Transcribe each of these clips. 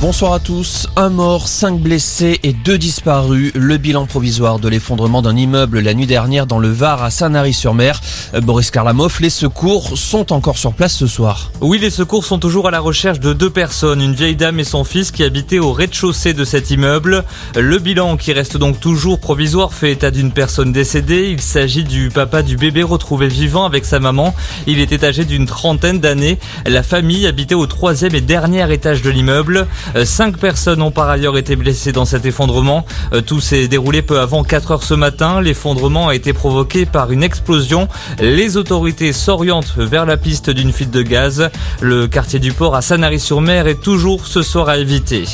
Bonsoir à tous. Un mort, cinq blessés et deux disparus. Le bilan provisoire de l'effondrement d'un immeuble la nuit dernière dans le Var à Sanary-sur-Mer. Boris Karlamov, les secours sont encore sur place ce soir. Oui, les secours sont toujours à la recherche de deux personnes, une vieille dame et son fils qui habitaient au rez-de-chaussée de cet immeuble. Le bilan, qui reste donc toujours provisoire, fait état d'une personne décédée. Il s'agit du papa du bébé retrouvé vivant avec sa maman. Il était âgé d'une trentaine d'années. La famille habitait au troisième et dernier étage de l'immeuble. Euh, cinq personnes ont par ailleurs été blessées dans cet effondrement. Euh, tout s'est déroulé peu avant 4 heures ce matin. L'effondrement a été provoqué par une explosion. Les autorités s'orientent vers la piste d'une fuite de gaz. Le quartier du port à Sanary-sur-Mer est toujours ce soir à éviter.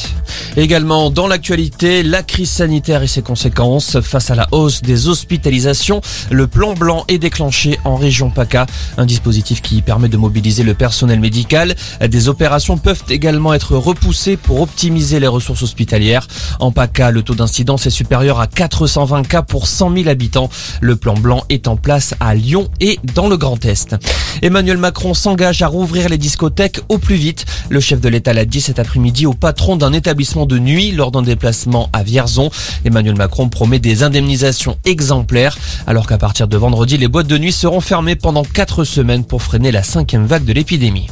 Également dans l'actualité, la crise sanitaire et ses conséquences face à la hausse des hospitalisations. Le plan blanc est déclenché en région PACA, un dispositif qui permet de mobiliser le personnel médical. Des opérations peuvent également être repoussées pour optimiser les ressources hospitalières. En PACA, le taux d'incidence est supérieur à 420 cas pour 100 000 habitants. Le plan blanc est en place à Lyon et dans le Grand Est. Emmanuel Macron s'engage à rouvrir les discothèques au plus vite. Le chef de l'État l'a dit cet après-midi au patron d'un établissement de nuit lors d'un déplacement à Vierzon. Emmanuel Macron promet des indemnisations exemplaires alors qu'à partir de vendredi, les boîtes de nuit seront fermées pendant 4 semaines pour freiner la cinquième vague de l'épidémie.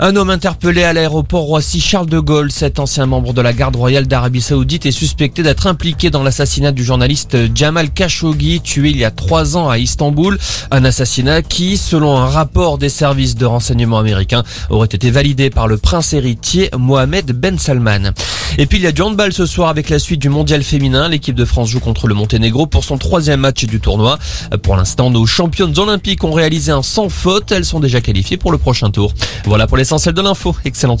Un homme interpellé à l'aéroport Roissy-Charles de Gaulle, cet ancien membre de la garde royale d'Arabie Saoudite, est suspecté d'être impliqué dans l'assassinat du journaliste Jamal Khashoggi, tué il y a trois ans à Istanbul. Un assassinat qui, selon un rapport des services de renseignement américains, aurait été validé par le prince héritier Mohamed Ben Salman. Et puis il y a du handball ce soir avec la suite du mondial féminin. L'équipe de France joue contre le Monténégro pour son troisième match du tournoi. Pour l'instant, nos championnes olympiques ont réalisé un sans faute. Elles sont déjà qualifiées pour le prochain tour. Voilà pour l'essentiel de l'info. Excellente soirée.